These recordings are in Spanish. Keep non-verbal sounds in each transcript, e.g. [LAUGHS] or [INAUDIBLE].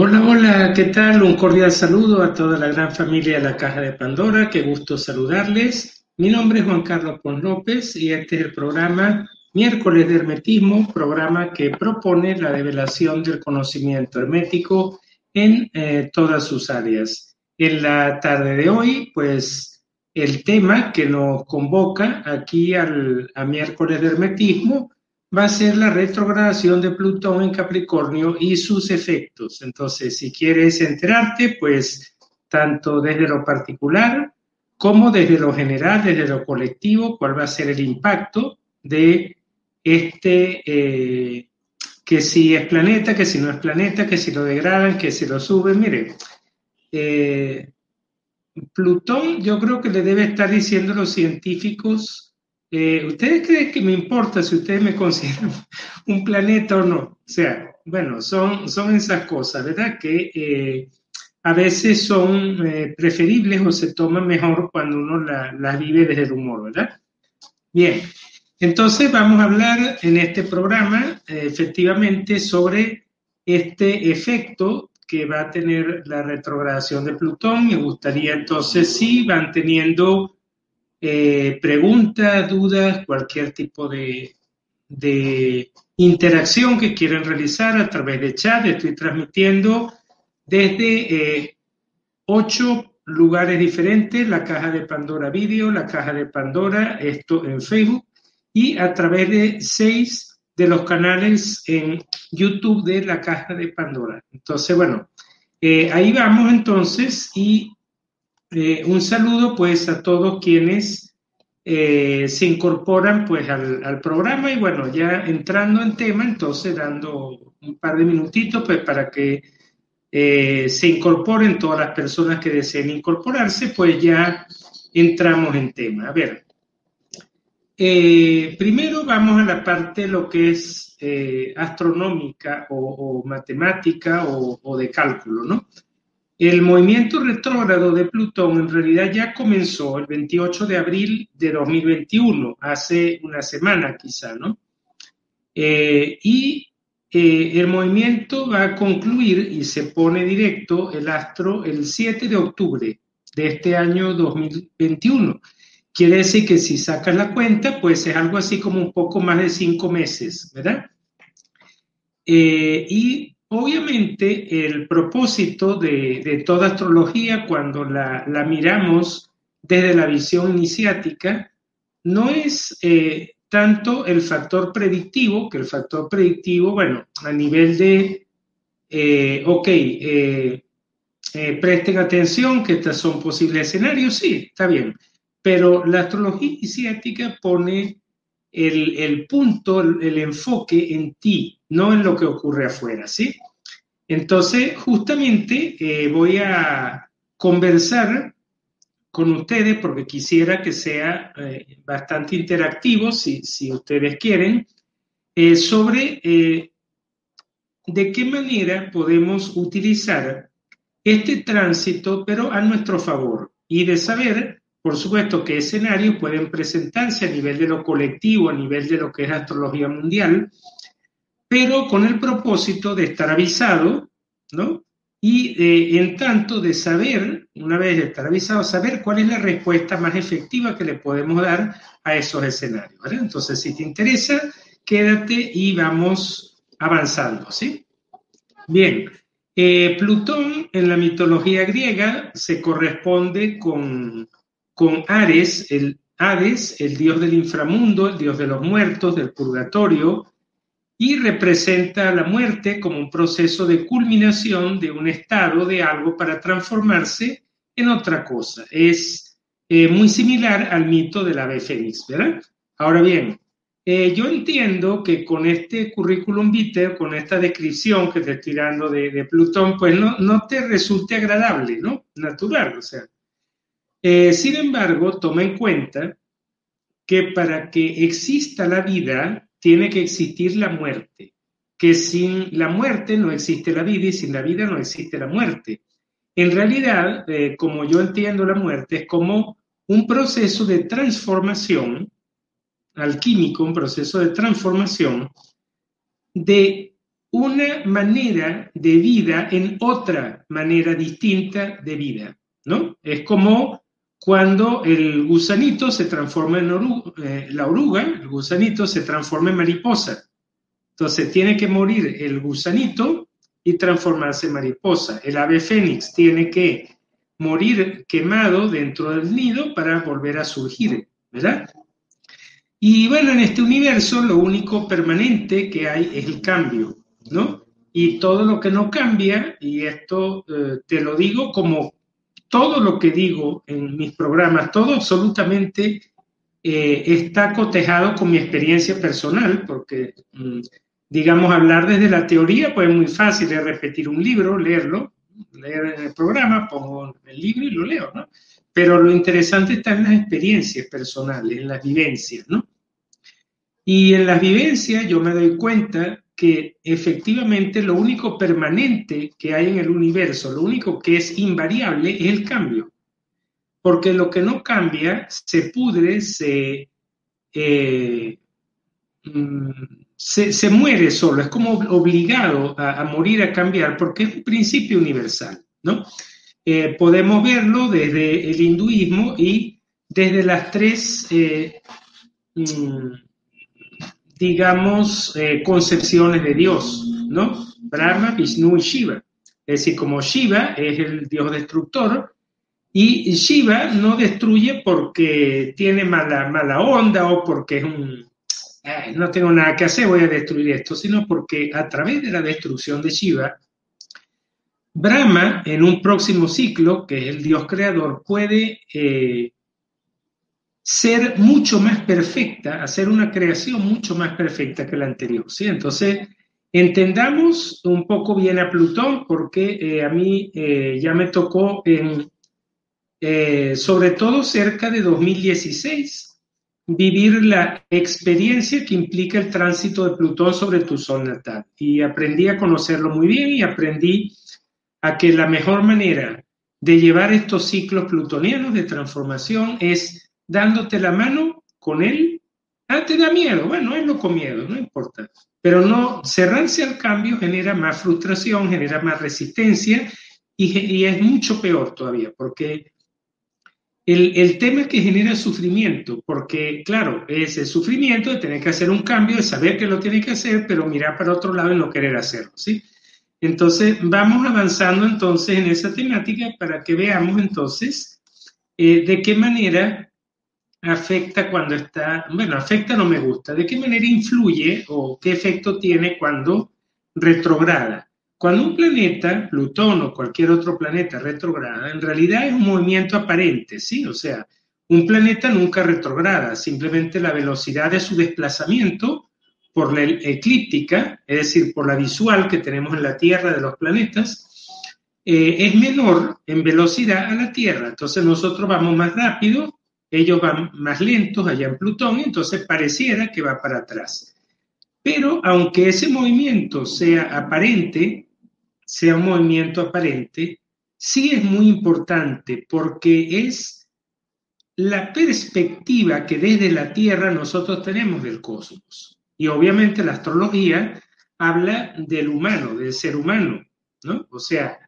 Hola, hola, ¿qué tal? Un cordial saludo a toda la gran familia de la Caja de Pandora, qué gusto saludarles. Mi nombre es Juan Carlos Pons López y este es el programa Miércoles de Hermetismo, programa que propone la revelación del conocimiento hermético en eh, todas sus áreas. En la tarde de hoy, pues el tema que nos convoca aquí al, a Miércoles de Hermetismo va a ser la retrogradación de Plutón en Capricornio y sus efectos. Entonces, si quieres enterarte, pues tanto desde lo particular como desde lo general, desde lo colectivo, cuál va a ser el impacto de este, eh, que si es planeta, que si no es planeta, que si lo degradan, que si lo suben. Mire, eh, Plutón yo creo que le debe estar diciendo a los científicos eh, ¿Ustedes creen que me importa si ustedes me consideran [LAUGHS] un planeta o no? O sea, bueno, son, son esas cosas, ¿verdad? Que eh, a veces son eh, preferibles o se toman mejor cuando uno las vive desde el humor, ¿verdad? Bien, entonces vamos a hablar en este programa efectivamente sobre este efecto que va a tener la retrogradación de Plutón. Me gustaría entonces si van teniendo eh, preguntas, dudas, cualquier tipo de, interacción que quieran realizar a través de chat. Estoy transmitiendo desde eh, ocho lugares diferentes, la caja de Pandora Video, la caja de Pandora, esto en Facebook, y a través de seis de los canales en YouTube de la caja de Pandora. Entonces, bueno, eh, ahí vamos entonces y eh, un saludo pues a todos quienes eh, se incorporan pues al, programa y bueno, ya entrando en tema, entonces dando un par de minutitos pues para que eh, se incorporen todas las personas que deseen incorporarse, pues ya entramos en tema. A ver, primero vamos a la parte lo que es astronómica o, matemática o, o de cálculo, ¿no? El movimiento retrógrado de Plutón en realidad ya comenzó el 28 de abril de 2021, hace una semana quizá, ¿no? Eh, y eh, el movimiento va a concluir y se pone directo el astro el 7 de octubre de este año 2021. Quiere decir que si sacas la cuenta, pues es algo así como un poco más de cinco meses, ¿verdad? Eh, y Obviamente, el propósito de, toda astrología, cuando la, miramos desde la visión iniciática, no es eh, tanto el factor predictivo, que el factor predictivo, bueno, a nivel de, eh, ok, eh, presten atención que estos son posibles escenarios, sí, está bien, pero la astrología iniciática pone el, punto, el, enfoque en ti, no en lo que ocurre afuera, ¿sí? Entonces, justamente eh, voy a conversar con ustedes porque quisiera que sea eh, bastante interactivo, si, ustedes quieren, eh, sobre de qué manera podemos utilizar este tránsito, pero a nuestro favor, y de saber por supuesto qué escenarios pueden presentarse a nivel de lo colectivo, a nivel de lo que es astrología mundial, pero con el propósito de estar avisado, ¿no? Y eh, en tanto de saber, una vez de estar avisado, saber cuál es la respuesta más efectiva que le podemos dar a esos escenarios. ¿vale? Entonces, si te interesa, quédate y vamos avanzando, ¿sí? Bien, eh, Plutón en la mitología griega se corresponde con con Ares, el Hades, el dios del inframundo, el dios de los muertos, del purgatorio, y representa la muerte como un proceso de culminación de un estado de algo para transformarse en otra cosa. Es eh, muy similar al mito del ave fénix, ¿verdad? Ahora bien, eh, yo entiendo que con este currículum vitae, con esta descripción que te estoy dando de, Plutón, pues no, no te resulte agradable, ¿no? Natural, o sea, eh, sin embargo, toma en cuenta que para que exista la vida tiene que existir la muerte, que sin la muerte no existe la vida y sin la vida no existe la muerte. En realidad, eh, como yo entiendo la muerte, es como un proceso de transformación alquímico, un proceso de transformación de una manera de vida en otra manera distinta de vida, ¿no? Es como cuando el gusanito se transforma en oruga, eh, la oruga, el gusanito se transforma en mariposa. Entonces tiene que morir el gusanito y transformarse en mariposa. El ave fénix tiene que morir quemado dentro del nido para volver a surgir, ¿verdad? Y bueno, en este universo lo único permanente que hay es el cambio. ¿no? Y todo lo que no cambia, y esto eh, te lo digo como todo lo que digo en mis programas, todo absolutamente eh, está cotejado con mi experiencia personal, porque, mm, digamos, hablar desde la teoría, pues es muy fácil, es repetir un libro, leerlo, leer en el programa, pongo el libro y lo leo, ¿no? Pero lo interesante está en las experiencias personales, en las vivencias, ¿no? Y en las vivencias yo me doy cuenta que efectivamente lo único permanente que hay en el universo, lo único que es invariable es el cambio. Porque lo que no cambia se pudre, se, eh, mm, se, muere solo, es como obligado a, morir, a cambiar, porque es un principio universal. ¿no? Eh, podemos verlo desde el hinduismo y desde las tres... Eh, mm, digamos, eh, concepciones de Dios, ¿no? Brahma, Vishnu y Shiva. Es decir, como Shiva es el dios destructor, y Shiva no destruye porque tiene mala, mala onda o porque es un, no tengo nada que hacer, voy a destruir esto, sino porque a través de la destrucción de Shiva, Brahma, en un próximo ciclo, que es el dios creador, puede eh, ser mucho más perfecta, hacer una creación mucho más perfecta que la anterior. ¿sí? Entonces, entendamos un poco bien a Plutón, porque eh, a mí eh, ya me tocó, en, eh, sobre todo cerca de 2016, vivir la experiencia que implica el tránsito de Plutón sobre tu sol natal. Y aprendí a conocerlo muy bien y aprendí a que la mejor manera de llevar estos ciclos plutonianos de transformación es dándote la mano con él. Ah, te da miedo. Bueno, lo con miedo, no importa. Pero no, cerrarse al cambio genera más frustración, genera más resistencia y, es mucho peor todavía, porque el, el, tema que genera sufrimiento, porque claro, es el sufrimiento de tener que hacer un cambio, de saber que lo tiene que hacer, pero mirar para otro lado y no querer hacerlo, ¿sí? Entonces, vamos avanzando entonces en esa temática para que veamos entonces eh, de qué manera afecta cuando está, bueno, afecta no me gusta, de qué manera influye o qué efecto tiene cuando retrograda. Cuando un planeta, Plutón o cualquier otro planeta retrograda, en realidad es un movimiento aparente, ¿sí? O sea, un planeta nunca retrograda, simplemente la velocidad de su desplazamiento por la eclíptica, es decir, por la visual que tenemos en la Tierra de los planetas, eh, es menor en velocidad a la Tierra. Entonces nosotros vamos más rápido ellos van más lentos allá en Plutón, entonces pareciera que va para atrás. Pero aunque ese movimiento sea aparente, sea un movimiento aparente, sí es muy importante porque es la perspectiva que desde la Tierra nosotros tenemos del cosmos. Y obviamente la astrología habla del humano, del ser humano, ¿no? O sea,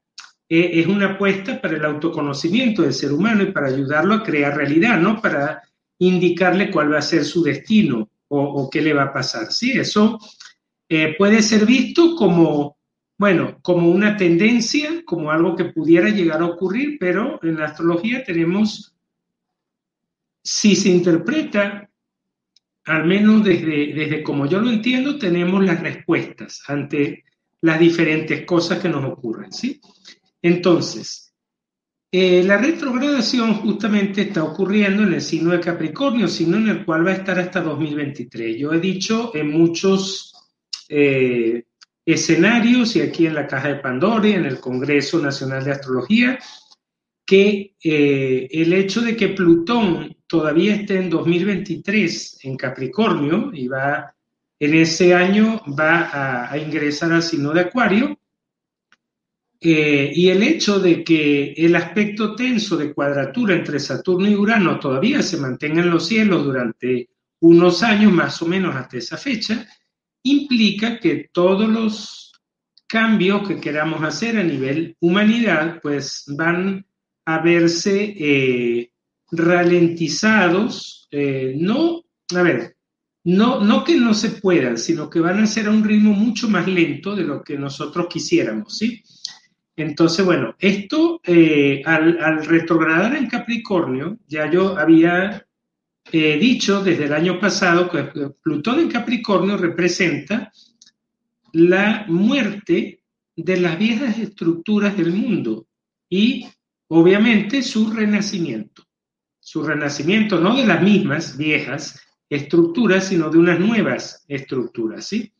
eh, es una apuesta para el autoconocimiento del ser humano y para ayudarlo a crear realidad, no para indicarle cuál va a ser su destino o, qué le va a pasar. Sí, eso eh, puede ser visto como, bueno, como una tendencia, como algo que pudiera llegar a ocurrir, pero en la astrología tenemos, si se interpreta, al menos desde, desde como yo lo entiendo, tenemos las respuestas ante las diferentes cosas que nos ocurren, ¿sí? Entonces, eh, la retrogradación justamente está ocurriendo en el signo de Capricornio, signo en el cual va a estar hasta 2023. Yo he dicho en muchos eh, escenarios y aquí en la Caja de Pandora, en el Congreso Nacional de Astrología, que eh, el hecho de que Plutón todavía esté en 2023 en Capricornio y va en ese año va a ingresar al signo de Acuario, eh, y el hecho de que el aspecto tenso de cuadratura entre Saturno y Urano todavía se mantenga en los cielos durante unos años más o menos hasta esa fecha, implica que todos los cambios que queramos hacer a nivel humanidad, pues van a verse eh, ralentizados, eh, no, a ver, no, no que no se puedan, sino que van a ser a un ritmo mucho más lento de lo que nosotros quisiéramos, ¿sí? Entonces, bueno, esto eh, al, retrogradar en Capricornio, ya yo había dicho desde el año pasado que Plutón en Capricornio representa la muerte de las viejas estructuras del mundo y obviamente su renacimiento. Su renacimiento no de las mismas viejas estructuras, sino de unas nuevas estructuras, ¿sí?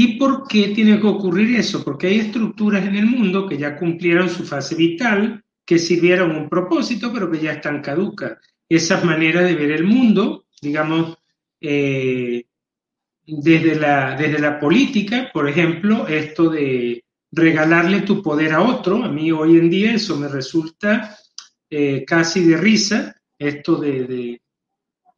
¿Y por qué tiene que ocurrir eso? Porque hay estructuras en el mundo que ya cumplieron su fase vital, que sirvieron un propósito, pero que ya están caducas. Esas maneras de ver el mundo, digamos, eh, desde la, desde la política, por ejemplo, esto de regalarle tu poder a otro, a mí hoy en día eso me resulta eh, casi de risa, esto de, de,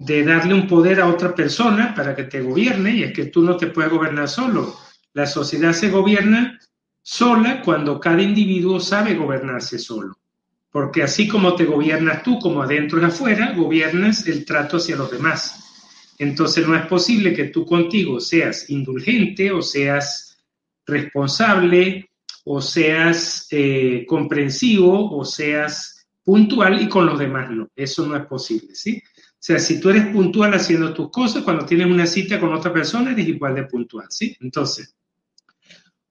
darle un poder a otra persona para que te gobierne, y es que tú no te puedes gobernar solo. La sociedad se gobierna sola cuando cada individuo sabe gobernarse solo. Porque así como te gobiernas tú, como adentro y afuera, gobiernas el trato hacia los demás. Entonces no es posible que tú contigo seas indulgente o seas responsable o seas eh, comprensivo o seas puntual y con los demás no. Eso no es posible, ¿sí? Sea, si tú eres puntual haciendo tus cosas, cuando tienes una cita con otra persona, eres igual de puntual, ¿sí? Entonces,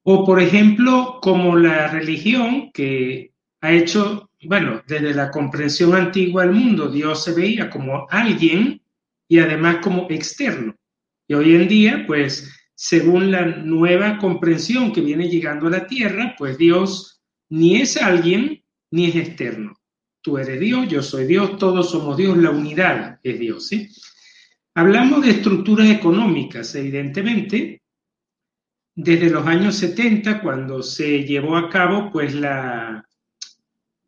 o por ejemplo, como la religión que ha hecho, bueno, desde la comprensión antigua del mundo, Dios se veía como alguien y además como externo. Y hoy en día, pues, según la nueva comprensión que viene llegando a la tierra, pues Dios ni es alguien ni es externo. Tú eres Dios, yo soy Dios, todos somos Dios, la unidad es Dios, ¿sí? Hablamos de estructuras económicas, evidentemente, desde los años 70, cuando se llevó a cabo pues la,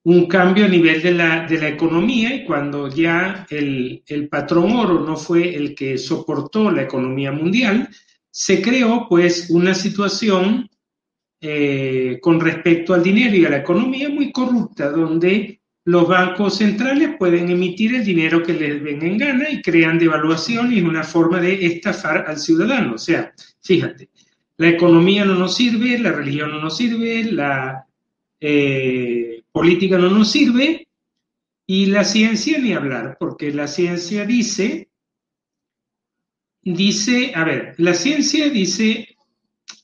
un cambio a nivel de la, de la economía y cuando ya el, el, patrón oro no fue el que soportó la economía mundial, se creó pues una situación eh, con respecto al dinero y a la economía muy corrupta, donde los bancos centrales pueden emitir el dinero que les venga en gana y crean devaluación y es una forma de estafar al ciudadano. O sea, fíjate, la economía no nos sirve, la religión no nos sirve, la... Eh, política no nos sirve y la ciencia ni hablar, porque la ciencia dice, dice, a ver, la ciencia dice,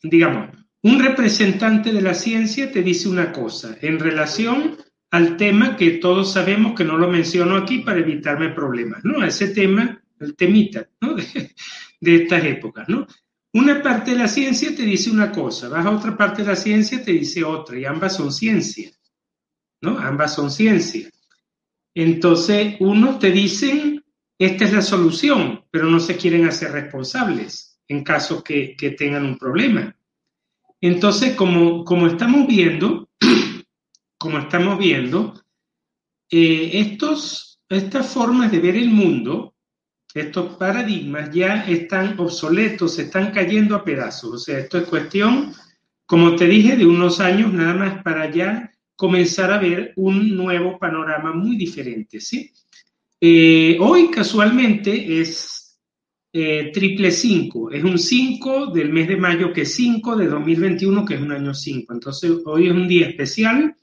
digamos, un representante de la ciencia te dice una cosa en relación al tema que todos sabemos que no lo menciono aquí para evitarme problemas, ¿no? ese tema, el temita, ¿no? [LAUGHS] De, de estas épocas, ¿no? Una parte de la ciencia te dice una cosa, vas a otra parte de la ciencia te dice otra, y ambas son ciencia. ¿no? Ambas son ciencia. Entonces, unos te dicen, esta es la solución, pero no se quieren hacer responsables en caso que, tengan un problema. Entonces, como, como estamos viendo, [CLEARS THROAT] como estamos viendo, eh, estos, estas formas de ver el mundo, estos paradigmas ya están obsoletos, se están cayendo a pedazos. O sea, esto es cuestión, como te dije, de unos años nada más para allá comenzar a ver un nuevo panorama muy diferente, ¿sí? Eh, hoy casualmente es eh, triple 5, es un 5 del mes de mayo que es 5 de 2021 que es un año 5. Entonces hoy es un día especial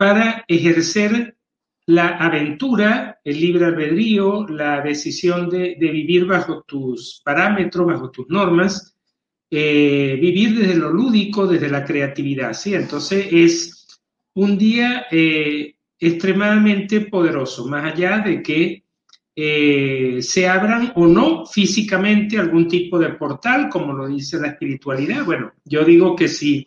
para ejercer la aventura, el libre albedrío, la decisión de, vivir bajo tus parámetros, bajo tus normas, eh, vivir desde lo lúdico, desde la creatividad, ¿sí? Entonces es un día eh, extremadamente poderoso, más allá de que eh, se abran o no físicamente algún tipo de portal, como lo dice la espiritualidad. Bueno, yo digo que si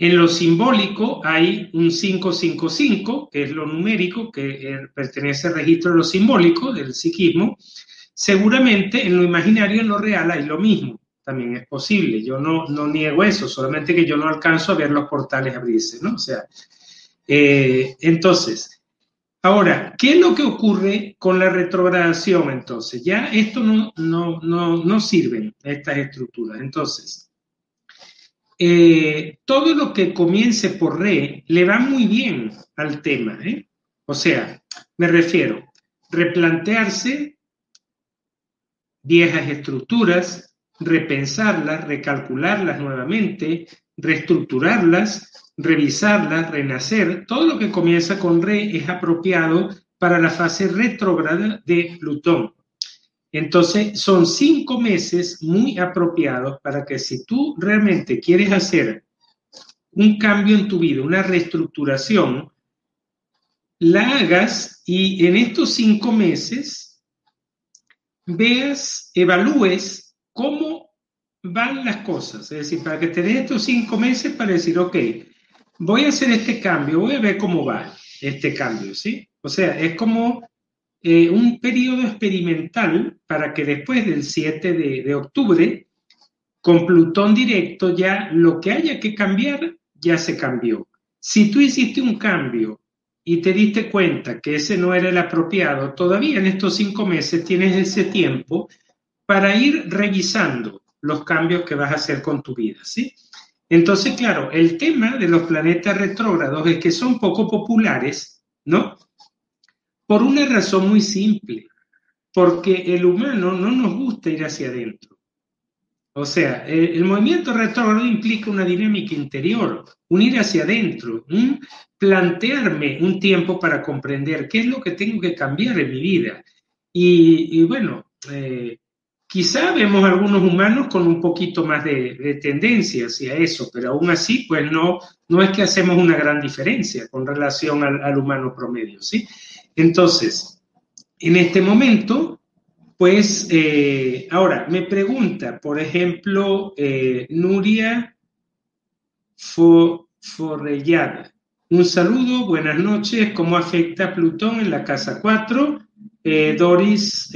en lo simbólico hay un 555, que es lo numérico, que eh, pertenece al registro de lo simbólico del psiquismo, seguramente en lo imaginario, en lo real, hay lo mismo también es posible. Yo no, no niego eso, solamente que yo no alcanzo a ver los portales abrirse, ¿no? O sea, eh, entonces, ahora, ¿qué es lo que ocurre con la retrogradación entonces? Ya esto no, no, no, no estas estructuras. Entonces, eh, todo lo que comience por re le va muy bien al tema. ¿eh? O sea, me refiero, replantearse viejas estructuras, repensarlas, recalcularlas nuevamente, reestructurarlas, revisarlas, renacer, todo lo que comienza con re es apropiado para la fase retrógrada de Plutón. Entonces, son cinco meses muy apropiados para que si tú realmente quieres hacer un cambio en tu vida, una reestructuración, la hagas y en estos cinco meses veas, evalúes cómo van las cosas. Es decir, para que te estos cinco meses para decir, ok, voy a hacer este cambio, voy a ver cómo va este cambio, ¿sí? O sea, es como eh, un periodo experimental para que después del 7 de, de octubre, con Plutón directo, ya lo que haya que cambiar, ya se cambió. Si tú hiciste un cambio y te diste cuenta que ese no era el apropiado, todavía en estos cinco meses tienes ese tiempo para ir revisando los cambios que vas a hacer con tu vida, ¿sí? Entonces, claro, el tema de los planetas retrógrados es que son poco populares, ¿no? Por una razón muy simple, porque el humano no nos gusta ir hacia adentro. O sea, el, movimiento retrógrado implica una dinámica interior, un ir hacia adentro, un plantearme un tiempo para comprender qué es lo que tengo que cambiar en mi vida. Y, bueno, eh, quizá vemos algunos humanos con un poquito más de, tendencia hacia eso, pero aún así, pues no, no es que hacemos una gran diferencia con relación al, al humano promedio, ¿sí? Entonces, en este momento, pues, eh, ahora me pregunta, por ejemplo, eh, Nuria Forrellada. Un saludo, buenas noches. ¿Cómo afecta Plutón en la casa 4? Eh, Doris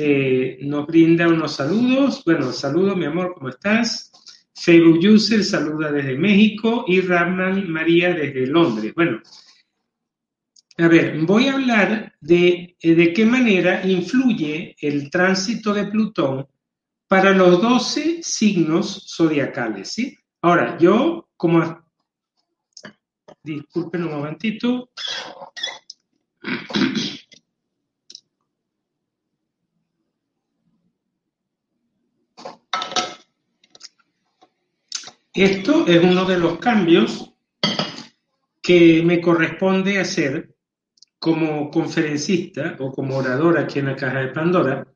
nos brinda unos saludos. Bueno, saludo, mi amor, ¿cómo estás? Facebook User saluda desde México y Ramnan María desde Londres. Bueno, a ver, voy a hablar de, eh, de qué manera influye el tránsito de Plutón para los 12 signos zodiacales, ¿sí? Ahora, yo como... Disculpen un momentito. Esto es uno de los cambios que me corresponde hacer como conferencista o como orador aquí en la Caja de Pandora,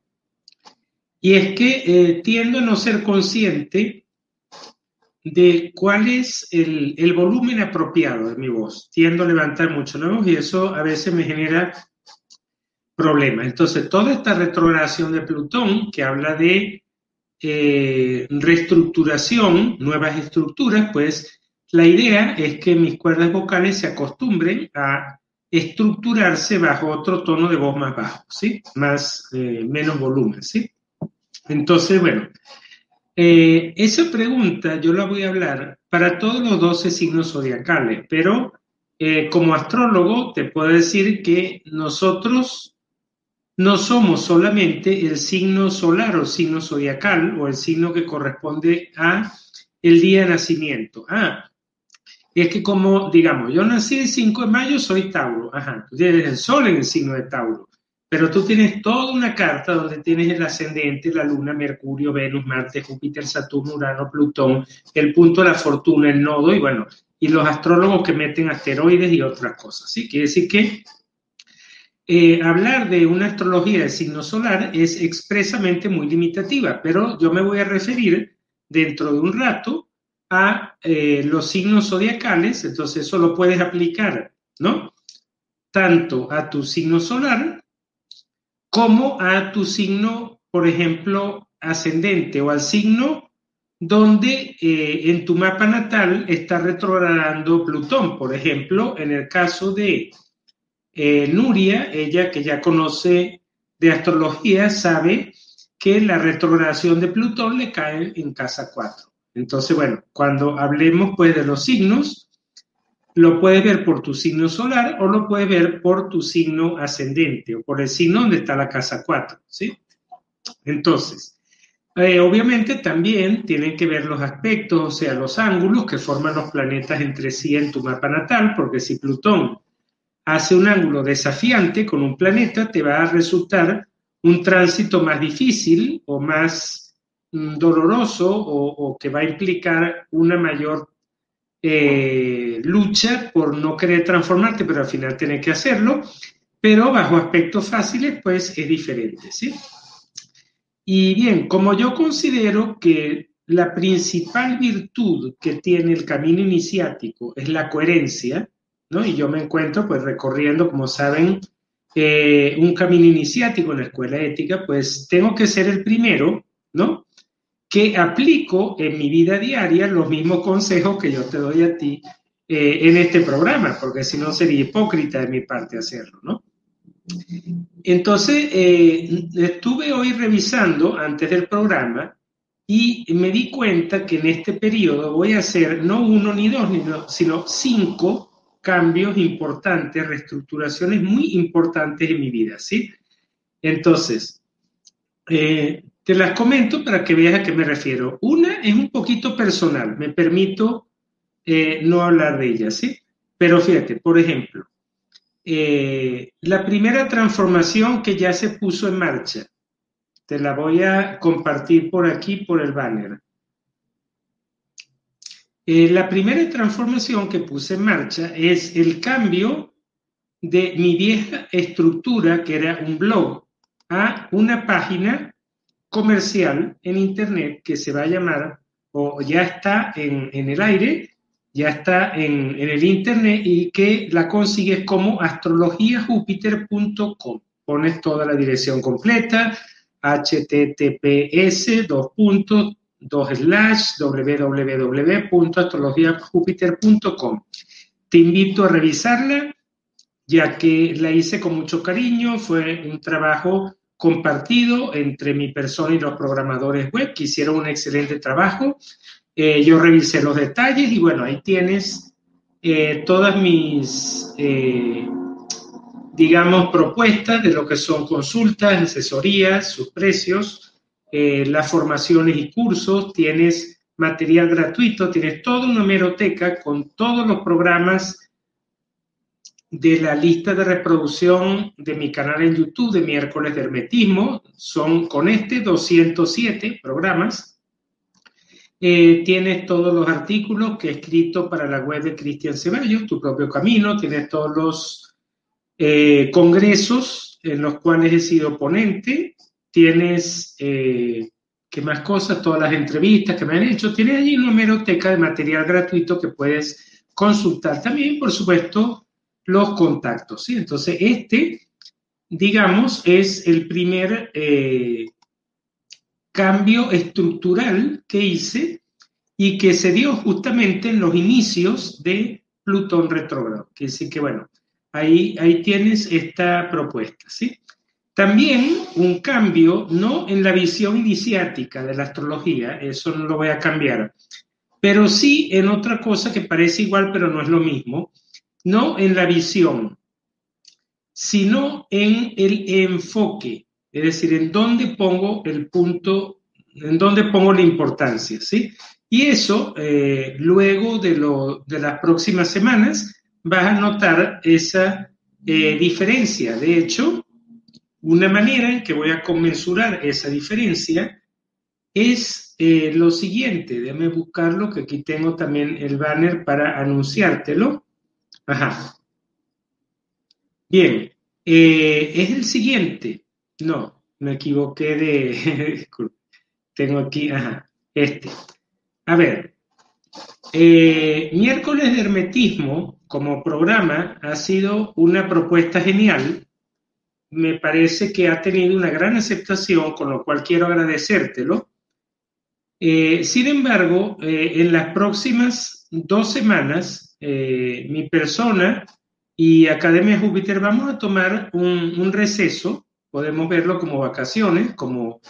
y es que eh, tiendo a no ser consciente de cuál es el, el, volumen apropiado de mi voz. Tiendo a levantar mucho la voz y eso a veces me genera problemas. Entonces, toda esta retrogradación de Plutón, que habla de eh, reestructuración, nuevas estructuras, pues la idea es que mis cuerdas vocales se acostumbren a estructurarse bajo otro tono de voz más bajo, ¿sí? Más, eh, menos volumen, ¿sí? Entonces, bueno, eh, esa pregunta yo la voy a hablar para todos los 12 signos zodiacales, pero eh, como astrólogo te puedo decir que nosotros no somos solamente el signo solar o signo zodiacal o el signo que corresponde a el día de nacimiento. Ah, y es que como, digamos, yo nací el 5 de mayo, soy Tauro. Ajá, tú tienes el Sol en el signo de Tauro. Pero tú tienes toda una carta donde tienes el ascendente, la Luna, Mercurio, Venus, Marte, Júpiter, Saturno, Urano, Plutón, el punto de la fortuna, el nodo, y bueno, y los astrólogos que meten asteroides y otras cosas. ¿sí? Quiere decir que eh, hablar de una astrología de signo solar es expresamente muy limitativa, pero yo me voy a referir dentro de un rato a eh, los signos zodiacales, entonces eso lo puedes aplicar, ¿no? Tanto a tu signo solar como a tu signo, por ejemplo, ascendente o al signo donde eh, en tu mapa natal está retrogradando Plutón. Por ejemplo, en el caso de eh, Nuria, ella que ya conoce de astrología, sabe que la retrogradación de Plutón le cae en casa 4. Entonces, bueno, cuando hablemos pues de los signos, lo puedes ver por tu signo solar o lo puedes ver por tu signo ascendente o por el signo donde está la casa 4, ¿sí? Entonces, Eh, obviamente también tienen que ver los aspectos, o sea, los ángulos que forman los planetas entre sí en tu mapa natal, porque si Plutón hace un ángulo desafiante con un planeta, te va a resultar un tránsito más difícil o más doloroso o, que va a implicar una mayor eh, lucha por no querer transformarte, pero al final tener que hacerlo, pero bajo aspectos fáciles, pues es diferente, ¿sí? Y bien, como yo considero que la principal virtud que tiene el camino iniciático es la coherencia, ¿no? Y yo me encuentro pues recorriendo, como saben, eh, un camino iniciático en la escuela ética, pues tengo que ser el primero, ¿no? Que aplico en mi vida diaria los mismos consejos que yo te doy a ti eh, en este programa, porque si no sería hipócrita de mi parte hacerlo, ¿no? Entonces, eh, estuve hoy revisando antes del programa y me di cuenta que en este periodo voy a hacer no uno ni dos, sino cinco cambios importantes, reestructuraciones muy importantes en mi vida, ¿sí? Entonces, eh, te las comento para que veas a qué me refiero. Una es un poquito personal, me permito eh, no hablar de ella, ¿sí? Pero fíjate, por ejemplo, eh, la primera transformación que ya se puso en marcha. Te la voy a compartir por aquí, por el banner. Eh, la primera transformación que puse en marcha es el cambio de mi vieja estructura, que era un blog, a una página comercial en Internet que se va a llamar, o ya está en, en el aire, ya está en, el internet y que la consigues como astrologiajupiter.com. Pones toda la dirección completa, https dos puntos dos slash www.astrologiajupiter.com. Te invito a revisarla, ya que la hice con mucho cariño, fue un trabajo compartido entre mi persona y los programadores web que hicieron un excelente trabajo. Eh, yo revisé los detalles y bueno, ahí tienes eh, todas mis, eh, digamos, propuestas de lo que son consultas, asesorías, sus precios, las formaciones y cursos, tienes material gratuito, tienes toda una hemeroteca con todos los programas de la lista de reproducción de mi canal en YouTube de miércoles de hermetismo. Son con este 207 programas eh, tienes todos los artículos que he escrito para la web de Cristian Ceballos, Tu propio camino, tienes todos los eh, congresos en los cuales he sido ponente, tienes, eh, ¿qué más cosas? Todas las entrevistas que me han hecho, tienes allí una hemeroteca de material gratuito que puedes consultar. También, por supuesto, los contactos, ¿sí? Entonces, este, digamos, es el primer cambio estructural que hice y que se dio justamente en los inicios de Plutón retrógrado. Que decir que, bueno, ahí, ahí tienes esta propuesta, ¿sí? También un cambio, no en la visión iniciática de la astrología, eso no lo voy a cambiar, pero sí en otra cosa que parece igual, pero no es lo mismo, no en la visión, sino en el enfoque. Es decir, en dónde pongo el punto, en dónde pongo la importancia, ¿sí? Y eso, eh, luego de, lo, de las próximas semanas, vas a notar esa eh, diferencia. De hecho, una manera en que voy a comensurar esa diferencia es eh, lo siguiente. Déjame buscarlo, que aquí tengo también el banner para anunciártelo. Ajá. Bien, es el siguiente. No, me equivoqué de... [LAUGHS] Tengo aquí, ajá, este. A ver, eh, miércoles de hermetismo como programa ha sido una propuesta genial. Me parece que ha tenido una gran aceptación, con lo cual quiero agradecértelo. Eh, sin embargo, eh, en las próximas dos semanas, mi persona y Academia Júpiter vamos a tomar un receso podemos verlo como vacaciones, como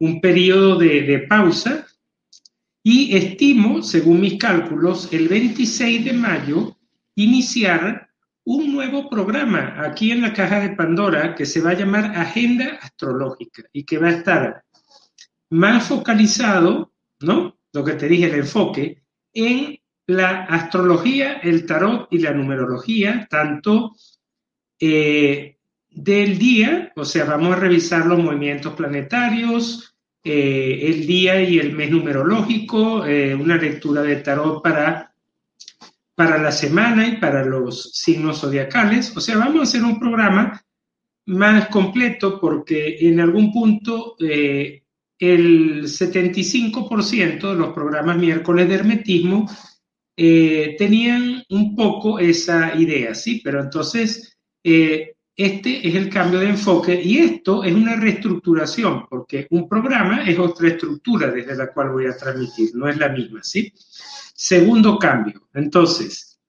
un periodo de, pausa. Y estimo, según mis cálculos, el 26 de mayo iniciar un nuevo programa aquí en la caja de Pandora que se va a llamar Agenda Astrológica y que va a estar más focalizado, ¿no? Lo que te dije, el enfoque, en la astrología, el tarot y la numerología, tanto eh, del día, o sea, vamos a revisar los movimientos planetarios, eh, el día y el mes numerológico, eh, una lectura de tarot para, para la semana y para los signos zodiacales. O sea, vamos a hacer un programa más completo porque en algún punto el 75% de los programas miércoles de hermetismo eh, tenían un poco esa idea, ¿sí? Pero entonces, eh, este es el cambio de enfoque y esto es una reestructuración, porque un programa es otra estructura desde la cual voy a transmitir, no es la misma, ¿sí? Segundo cambio, entonces,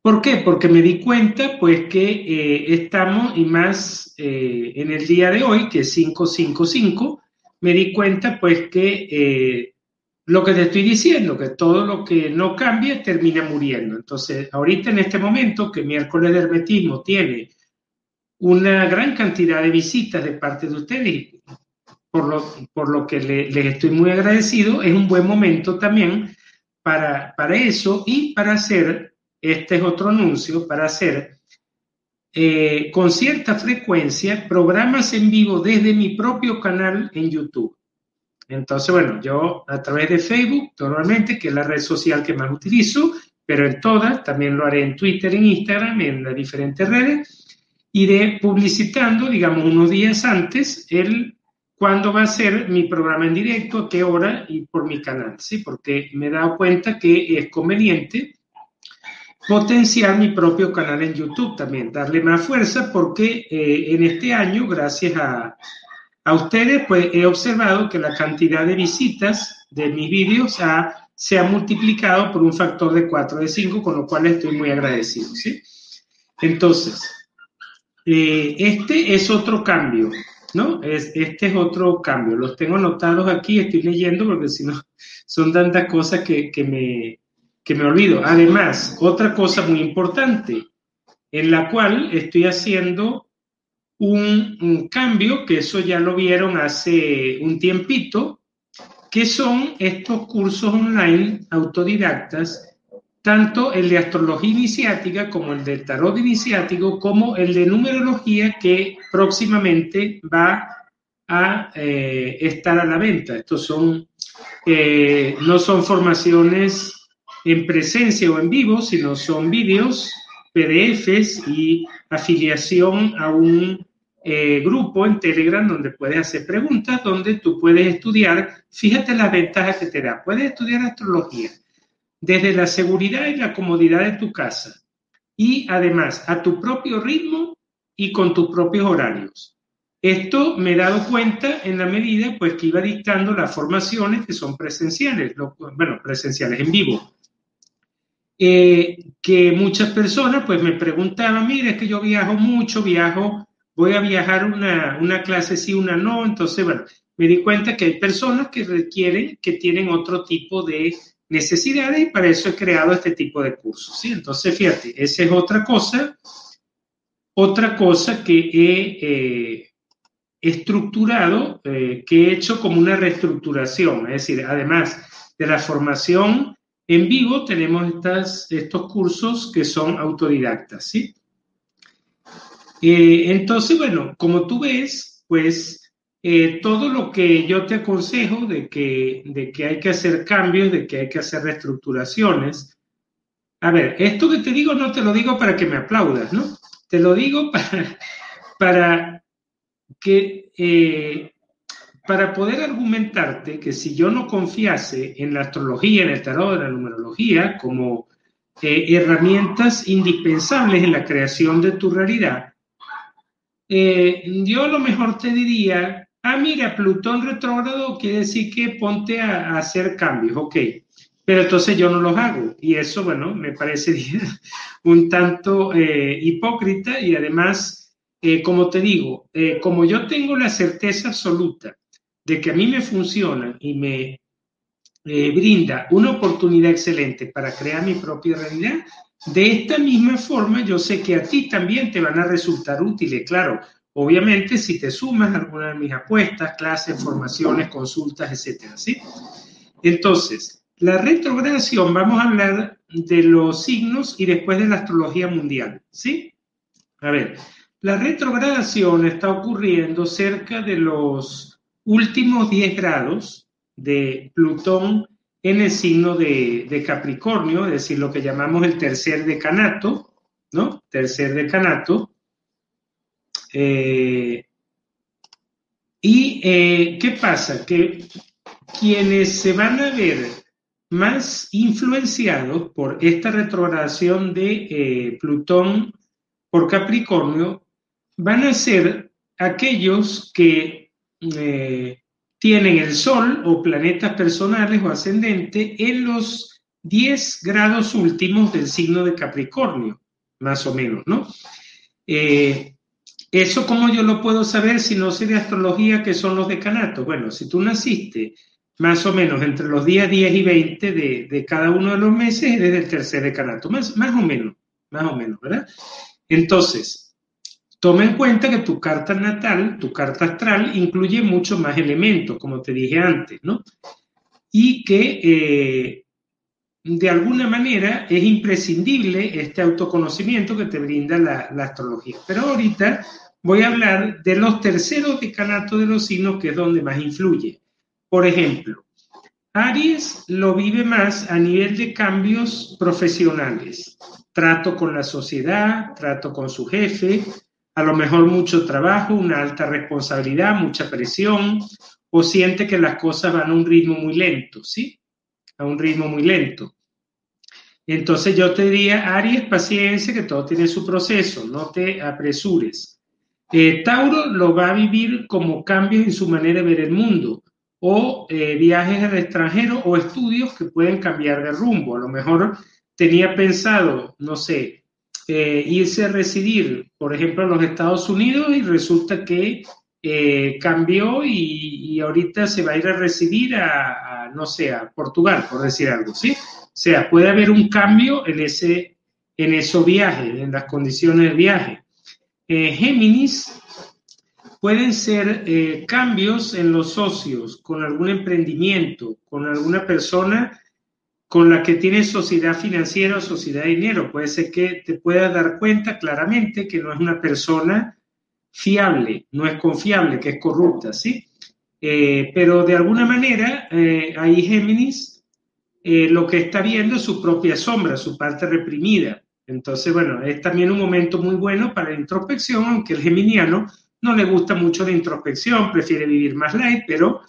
¿por qué? Porque me di cuenta, pues, que eh, estamos, y más en el día de hoy, que es 555, me di cuenta, pues, que lo que te estoy diciendo, que todo lo que no cambia termina muriendo. Entonces, ahorita en este momento que miércoles de hermetismo tiene una gran cantidad de visitas de parte de ustedes, por lo, por lo que les estoy muy agradecido, es un buen momento también para, para eso y para hacer, este es otro anuncio, para hacer eh, con cierta frecuencia programas en vivo desde mi propio canal en YouTube. Entonces, bueno, yo a través de Facebook, normalmente, que es la red social que más utilizo, pero en todas, también lo haré en Twitter, en Instagram, en las diferentes redes, iré publicitando, digamos, unos días antes el cuándo va a ser mi programa en directo, a qué hora y por mi canal, ¿sí? Porque me he dado cuenta que es conveniente potenciar mi propio canal en YouTube también, darle más fuerza porque eh, en este año, gracias a, a ustedes, pues he observado que la cantidad de visitas de mis vídeos se ha multiplicado por un factor de 4 de 5, con lo cual estoy muy agradecido. ¿sí? Entonces, eh, este es otro cambio, ¿no? Es, este es otro cambio. Los tengo anotados aquí, estoy leyendo porque si no son tantas cosas que, que, me, que me olvido. Además, otra cosa muy importante, en la cual estoy haciendo un, cambio, que eso ya lo vieron hace un tiempito, que son estos cursos online autodidactas, tanto el de astrología iniciática como el de tarot iniciático, como el de numerología que próximamente va a eh, estar a la venta. Estos son, eh, no son formaciones en presencia o en vivo, sino son vídeos, PDFs y afiliación a un eh, grupo en Telegram donde puedes hacer preguntas, donde tú puedes estudiar, fíjate las ventajas que te da, puedes estudiar astrología desde la seguridad y la comodidad de tu casa y además a tu propio ritmo y con tus propios horarios. Esto me he dado cuenta en la medida pues que iba dictando las formaciones que son presenciales, bueno, presenciales en vivo. Eh, que muchas personas pues me preguntaban, mire, es que yo viajo mucho, viajo voy a viajar una, una clase sí, una no, entonces, bueno, me di cuenta que hay personas que requieren, que tienen otro tipo de necesidades y para eso he creado este tipo de cursos, ¿sí? Entonces, fíjate, esa es otra cosa, otra cosa que he eh, estructurado, eh, que he hecho como una reestructuración, es decir, además de la formación en vivo, tenemos estas, estos cursos que son autodidactas, ¿sí? Eh, entonces, bueno, como tú ves, pues eh, todo lo que yo te aconsejo de que, de que hay que hacer cambios, de que hay que hacer reestructuraciones. A ver, esto que te digo no te lo digo para que me aplaudas, ¿no? Te lo digo [LAUGHS] para, para que... Eh, para poder argumentarte que si yo no confiase en la astrología, en el tarot, en la numerología, como herramientas indispensables en la creación de tu realidad, eh, yo lo mejor te diría, ah, mira, Plutón retrógrado quiere decir que ponte a, hacer cambios, ok, pero entonces yo no los hago. Y eso, bueno, me parecería [LAUGHS] un tanto eh, hipócrita y además, eh, como te digo, como yo tengo la certeza absoluta de que a mí me funciona y me brinda una oportunidad excelente para crear mi propia realidad, de esta misma forma, yo sé que a ti también te van a resultar útiles, claro. obviamente si te sumas a alguna de mis apuestas, clases, formaciones, consultas, etcétera, ¿sí? Entonces, la retrogradación, vamos a hablar de los signos y después de la astrología mundial, ¿sí? A ver, la retrogradación está ocurriendo cerca de los últimos 10 grados de Plutón en el signo de, Capricornio, es decir, lo que llamamos el tercer decanato, ¿no? Tercer decanato. Eh, ¿Y eh, qué pasa? Que quienes se van a ver más influenciados por esta retrogradación de eh, Plutón por Capricornio van a ser aquellos que tienen el Sol o planetas personales o ascendente en los 10 grados últimos del signo de Capricornio, más o menos, ¿no? Eh, eso, ¿cómo yo lo puedo saber si no sé de astrología que son los decanatos? Bueno, si tú naciste más o menos entre los días 10 y 20 de, cada uno de los meses, eres del tercer decanato, más, más o menos, más o menos, ¿verdad? Entonces, Toma en cuenta que tu carta natal, tu carta astral, incluye muchos más elementos, como te dije antes, ¿no? Y que eh, de alguna manera es imprescindible este autoconocimiento que te brinda la, la, astrología. Pero ahorita voy a hablar de los terceros decanatos de los signos, que es donde más influye. Por ejemplo, Aries lo vive más a nivel de cambios profesionales, trato con la sociedad, trato con su jefe, a lo mejor mucho trabajo, una alta responsabilidad, mucha presión, o siente que las cosas van a un ritmo muy lento, ¿sí? A un ritmo muy lento. Entonces yo te diría, Aries, paciencia, que todo tiene su proceso, no te apresures. Eh, Tauro lo va a vivir como cambios en su manera de ver el mundo, o eh, viajes al extranjero o estudios que pueden cambiar de rumbo. A lo mejor tenía pensado, no sé, eh, irse a residir, por ejemplo, a los Estados Unidos y resulta que eh, cambió y, ahorita se va a ir a residir a, no sé, a Portugal, por decir algo, ¿sí? O sea, puede haber un cambio en ese, en en las condiciones de viaje. Eh, Géminis pueden ser cambios en los socios, con algún emprendimiento, con alguna persona con la que tienes sociedad financiera o sociedad de dinero. Puede ser que te puedas dar cuenta claramente que no es una persona fiable, no es confiable, que es corrupta, ¿sí? Eh, pero de alguna manera, eh, ahí Géminis eh, lo que está viendo es su propia sombra, su parte reprimida. Entonces, bueno, es también un momento muy bueno para la introspección, aunque el geminiano no le gusta mucho la introspección, prefiere vivir más light, pero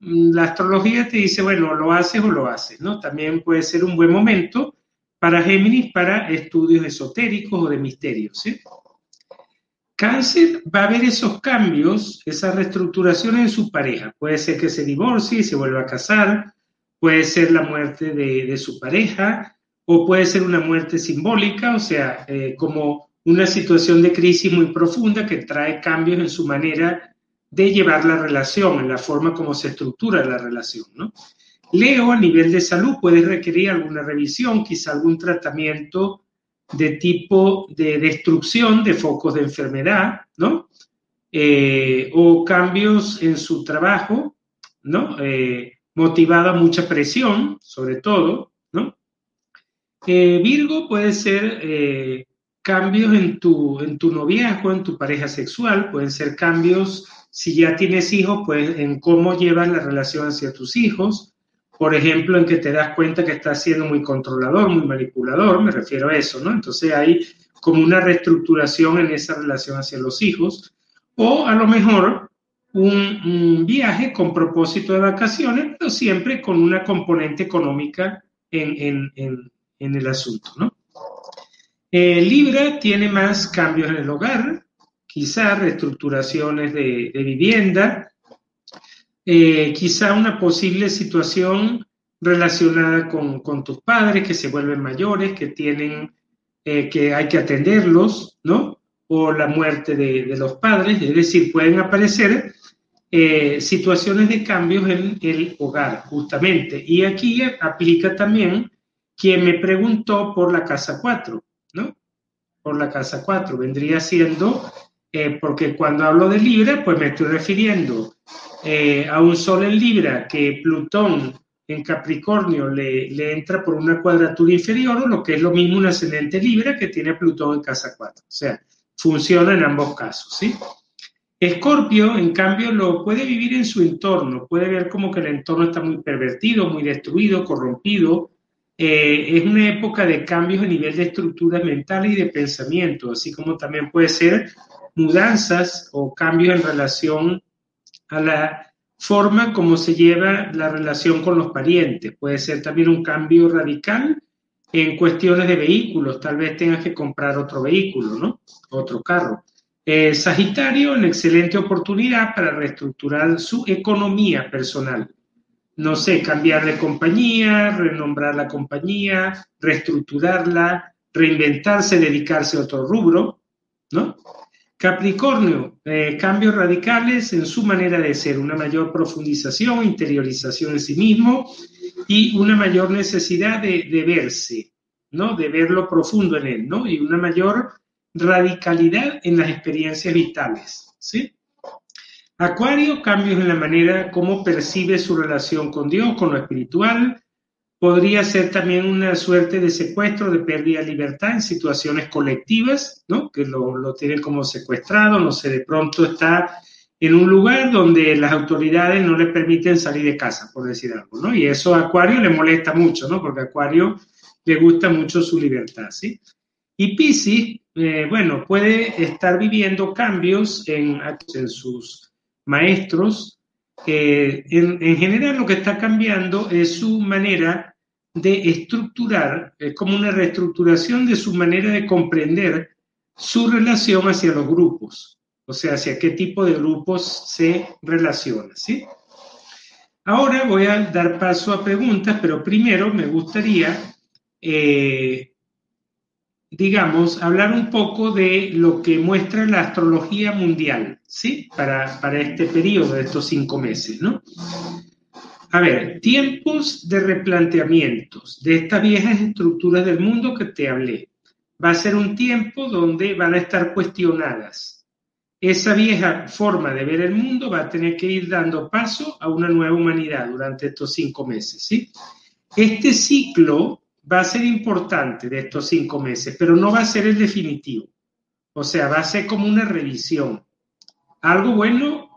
la astrología te dice, bueno, lo haces o lo haces, ¿no? También puede ser un buen momento para Géminis para estudios esotéricos o de misterios, ¿sí? Cáncer va a ver esos cambios, esas reestructuraciones en su pareja. Puede ser que se divorcie y se vuelva a casar, puede ser la muerte de, su pareja, o puede ser una muerte simbólica, o sea, eh, como una situación de crisis muy profunda que trae cambios en su manera de llevar la relación, en la forma como se estructura la relación. ¿no? Leo, a nivel de salud, puede requerir alguna revisión, quizá algún tratamiento de tipo de destrucción de focos de enfermedad, ¿no? Eh, o cambios en su trabajo, ¿no? Eh, motivada mucha presión, sobre todo, ¿no? Eh, Virgo puede ser cambios en tu, en tu noviazgo, en tu pareja sexual, pueden ser cambios si ya tienes hijos, pues en cómo llevas la relación hacia tus hijos. Por ejemplo, en que te das cuenta que estás siendo muy controlador, muy manipulador, me refiero a eso, ¿no? Entonces hay como una reestructuración en esa relación hacia los hijos. O a lo mejor un, viaje con propósito de vacaciones, pero siempre con una componente económica en, el asunto, ¿no? Eh, Libra tiene más cambios en el hogar, quizá reestructuraciones de, vivienda, eh, quizá una posible situación relacionada con, tus padres que se vuelven mayores, que tienen, eh, que hay que atenderlos, ¿no? O la muerte de, los padres, es decir, pueden aparecer eh, situaciones de cambios en el hogar, justamente. Y aquí aplica también quien me preguntó por la casa 4, ¿no? Por la casa 4, vendría siendo eh, porque cuando hablo de Libra, pues me estoy refiriendo eh, a un Sol en Libra que Plutón en Capricornio le, le, entra por una cuadratura inferior, o lo que es lo mismo un ascendente Libra que tiene Plutón en casa 4. O sea, funciona en ambos casos, ¿sí? Escorpio, en cambio, lo puede vivir en su entorno, puede ver como que el entorno está muy pervertido, muy destruido, corrompido. Eh, es una época de cambios a nivel de estructuras mentales y de pensamiento, así como también puede ser mudanzas o cambios en relación a la forma como se lleva la relación con los parientes. Puede ser también un cambio radical en cuestiones de vehículos, tal vez tengas que comprar otro vehículo, ¿no? Otro carro. Eh, Sagitario, una excelente oportunidad para reestructurar su economía personal. No sé, cambiar de compañía, renombrar la compañía, reestructurarla, reinventarse, dedicarse a otro rubro, ¿no? Capricornio, eh, cambios radicales en su manera de ser, una mayor profundización, interiorización en sí mismo y una mayor necesidad de, de verse, ¿no? De ver lo profundo en él, ¿no? Y una mayor radicalidad en las experiencias vitales. ¿sí? Acuario, cambios en la manera como percibe su relación con Dios, con lo espiritual. Podría ser también una suerte de secuestro, de pérdida de libertad en situaciones colectivas, ¿no? que lo, lo tienen como secuestrado, no sé, de pronto está en un lugar donde las autoridades no le permiten salir de casa, por decir algo, ¿no? Y eso a Acuario le molesta mucho, ¿no? Porque a Acuario le gusta mucho su libertad, ¿sí? Y Pisces, eh, bueno, puede estar viviendo cambios en, en sus maestros. Eh, en, en, general lo que está cambiando es su manera de estructurar, es como una reestructuración de su manera de comprender su relación hacia los grupos, o sea, hacia qué tipo de grupos se relaciona, ¿sí? Ahora voy a dar paso a preguntas, pero primero me gustaría eh, digamos, hablar un poco de lo que muestra la astrología mundial, ¿sí? Para, para este periodo de estos cinco meses, ¿no? A ver, tiempos de replanteamientos de estas viejas estructuras del mundo que te hablé. Va a ser un tiempo donde van a estar cuestionadas. Esa vieja forma de ver el mundo va a tener que ir dando paso a una nueva humanidad durante estos cinco meses, ¿sí? Este ciclo va a ser importante de estos cinco meses, pero no va a ser el definitivo. O sea, va a ser como una revisión. Algo bueno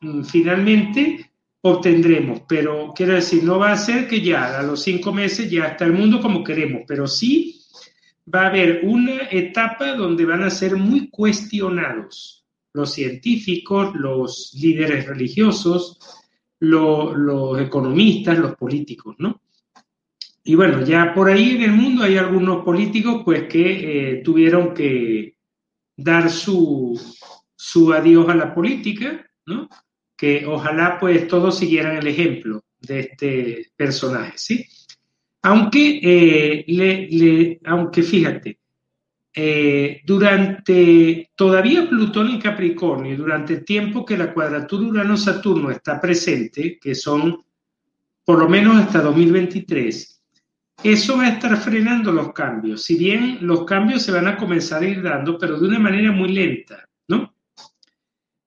mm, finalmente obtendremos, pero quiero decir, no va a ser que ya a los cinco meses ya está el mundo como queremos, pero sí va a haber una etapa donde van a ser muy cuestionados los científicos, los líderes religiosos, los economistas, los políticos, ¿no? Y bueno, ya por ahí en el mundo hay algunos políticos pues que eh, tuvieron que dar su, su adiós a la política, ¿no? Que ojalá pues todos siguieran el ejemplo de este personaje, ¿sí? Aunque, eh, le, le, aunque fíjate, eh, durante todavía Plutón y Capricornio, durante el tiempo que la cuadratura Urano-Saturno está presente, que son por lo menos hasta 2023, eso va a estar frenando los cambios. Si bien los cambios se van a comenzar a ir dando, pero de una manera muy lenta, ¿no?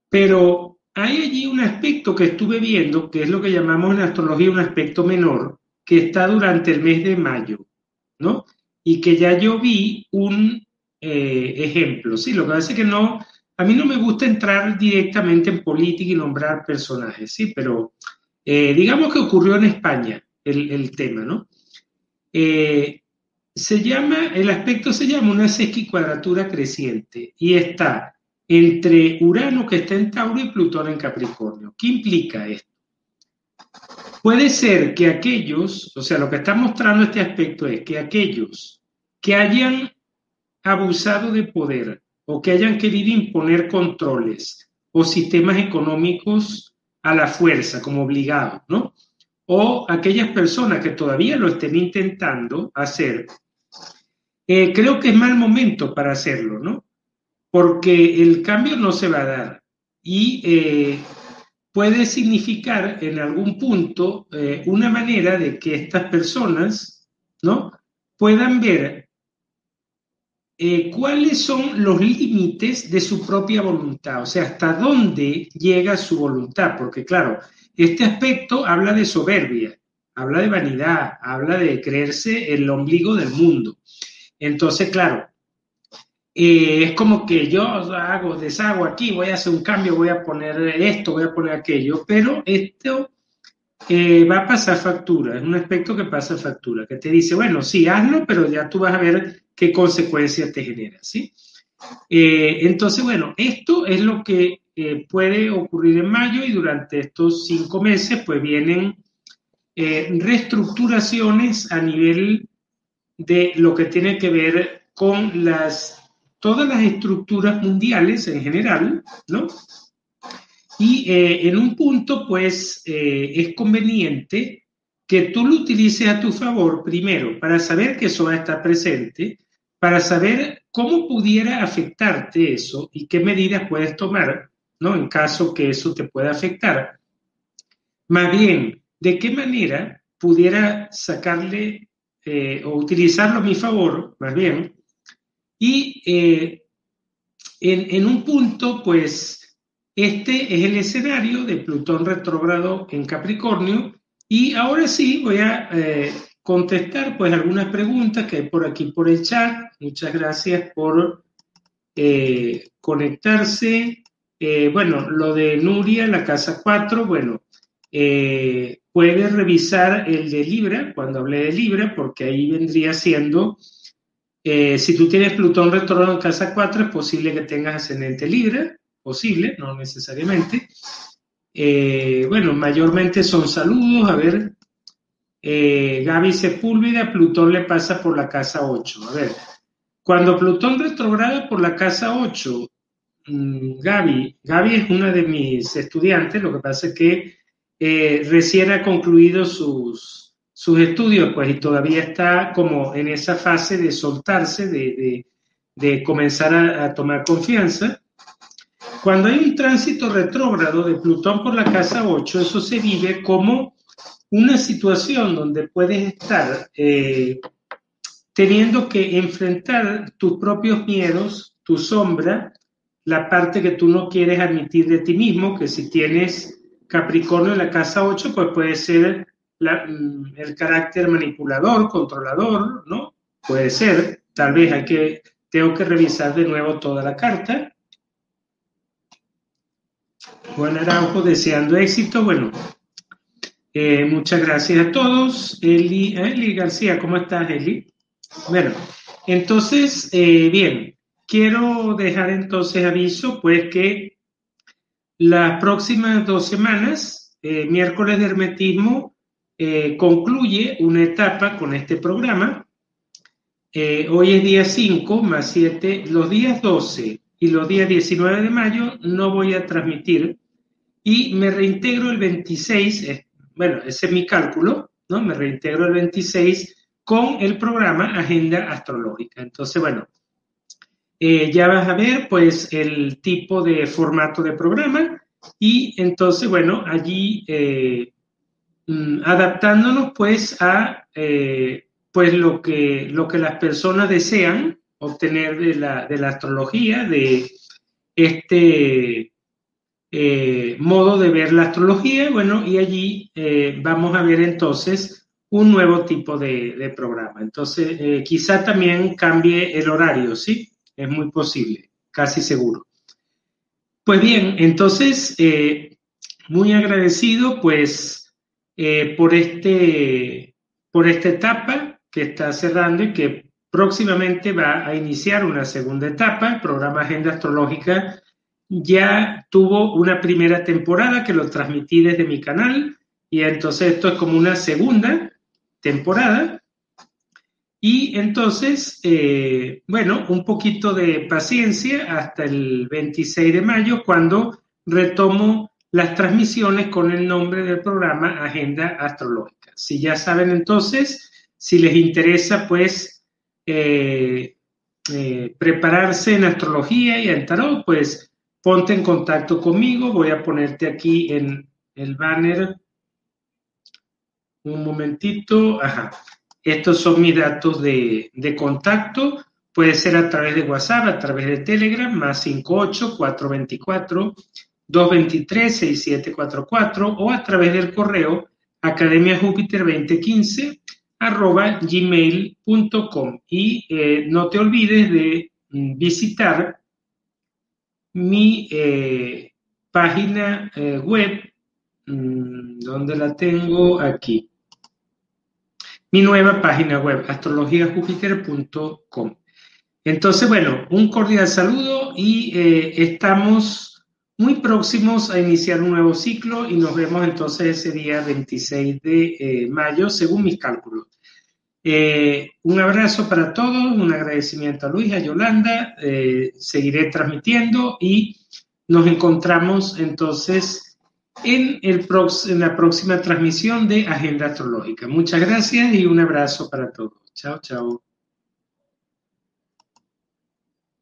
Pero hay allí un aspecto que estuve viendo, que es lo que llamamos en astrología un aspecto menor, que está durante el mes de mayo, ¿no? Y que ya yo vi un eh, ejemplo. Sí, lo que es que no, a mí no me gusta entrar directamente en política y nombrar personajes, sí, pero eh, digamos que ocurrió en España el, el tema, ¿no? Eh, se llama, el aspecto se llama una sesquicuadratura creciente y está entre Urano que está en Tauro y Plutón en Capricornio. ¿Qué implica esto? Puede ser que aquellos, o sea, lo que está mostrando este aspecto es que aquellos que hayan abusado de poder o que hayan querido imponer controles o sistemas económicos a la fuerza como obligados, ¿no? o aquellas personas que todavía lo estén intentando hacer, eh, creo que es mal momento para hacerlo, ¿no? Porque el cambio no se va a dar y eh, puede significar en algún punto eh, una manera de que estas personas, ¿no? Puedan ver eh, cuáles son los límites de su propia voluntad, o sea, hasta dónde llega su voluntad, porque claro, este aspecto habla de soberbia, habla de vanidad, habla de creerse el ombligo del mundo. Entonces, claro, eh, es como que yo hago, deshago aquí, voy a hacer un cambio, voy a poner esto, voy a poner aquello, pero esto eh, va a pasar factura, es un aspecto que pasa factura, que te dice, bueno, sí, hazlo, pero ya tú vas a ver qué consecuencias te genera, ¿sí? Eh, entonces, bueno, esto es lo que puede ocurrir en mayo y durante estos cinco meses, pues vienen eh, reestructuraciones a nivel de lo que tiene que ver con las, todas las estructuras mundiales en general, ¿no? Y eh, en un punto, pues, eh, es conveniente que tú lo utilices a tu favor primero para saber que eso va a estar presente, para saber cómo pudiera afectarte eso y qué medidas puedes tomar, ¿no? En caso que eso te pueda afectar. Más bien, de qué manera pudiera sacarle eh, o utilizarlo a mi favor, más bien, y eh, en, un punto, pues, este es el escenario de Plutón retrógrado en Capricornio, y ahora sí voy a eh, contestar, pues, algunas preguntas que hay por aquí por el chat. Muchas gracias por conectarse. bueno, lo de Nuria, la casa 4, bueno, eh, puedes revisar el de Libra, cuando hablé de Libra, porque ahí vendría siendo, eh, si tú tienes Plutón retrógrado en casa 4, es posible que tengas ascendente Libra, posible, no necesariamente. Eh, bueno, mayormente son saludos, a ver, Gaby Sepúlveda, Plutón le pasa por la casa 8. A ver, cuando Plutón retrograda por la casa 8, mm, Gaby, Gaby es una de mis estudiantes, lo que pasa es que eh, recién ha concluido sus, sus estudios, pues, y todavía está como en esa fase de soltarse, de, de, comenzar a, tomar confianza. Cuando hay un tránsito retrógrado de Plutón por la casa 8, eso se vive como una situación donde puedes estar eh, teniendo que enfrentar tus propios miedos, tu sombra, la parte que tú no quieres admitir de ti mismo, que si tienes Capricornio en la casa 8, pues puede ser mm, el carácter manipulador, controlador, ¿no? Puede ser, tal vez hay que, tengo que revisar de nuevo toda la carta. Juan Araujo deseando éxito, bueno, eh, muchas gracias a todos. Eli, Eli García, ¿cómo estás, Eli? Bueno, entonces, eh, bien, quiero dejar entonces aviso, pues que las próximas dos semanas, eh, miércoles de hermetismo, eh, concluye una etapa con este programa. Eh, hoy es día 5 más 7, los días 12 y los días 19 de mayo no voy a transmitir y me reintegro el 26, bueno, ese es mi cálculo, ¿no? Me reintegro el 26 con el programa Agenda Astrológica. Entonces, bueno, eh, ya vas a ver pues el tipo de formato de programa y entonces, bueno, allí eh, adaptándonos pues a eh, pues lo que, lo que las personas desean obtener de la, de la astrología, de este modo de ver la astrología, bueno, y allí vamos a ver entonces un nuevo tipo de, programa. Entonces, quizá también cambie el horario, ¿sí? es muy posible, casi seguro. Pues bien, entonces, eh, muy agradecido pues eh, por, este, por esta etapa que está cerrando y que próximamente va a iniciar una segunda etapa. El programa Agenda Astrológica ya tuvo una primera temporada que lo transmití desde mi canal y entonces esto es como una segunda temporada y entonces, eh, bueno, un poquito de paciencia hasta el 26 de mayo, cuando retomo las transmisiones con el nombre del programa Agenda Astrológica. Si ya saben entonces, si les interesa, pues, eh, eh, prepararse en astrología y en tarot, pues ponte en contacto conmigo. Voy a ponerte aquí en el banner. Un momentito. Ajá. Estos son mis datos de, contacto. Puede ser a través de WhatsApp, a través de Telegram, más 58 424 223 6744 o a través del correo academiajúpiter2015 arroba gmail.com y eh, no te olvides de mm, visitar mi eh, página eh, web mm, donde la tengo aquí. Mi nueva página web astrologiajupiter.com entonces bueno un cordial saludo y estamos muy próximos a iniciar un nuevo ciclo y nos vemos entonces ese día 26 de eh, mayo, según mis cálculos. Eh, un abrazo para todos, un agradecimiento a Luis, a Yolanda, eh, seguiré transmitiendo y nos encontramos entonces en, el en la próxima transmisión de Agenda Astrológica. Muchas gracias y un abrazo para todos. Chao, chao.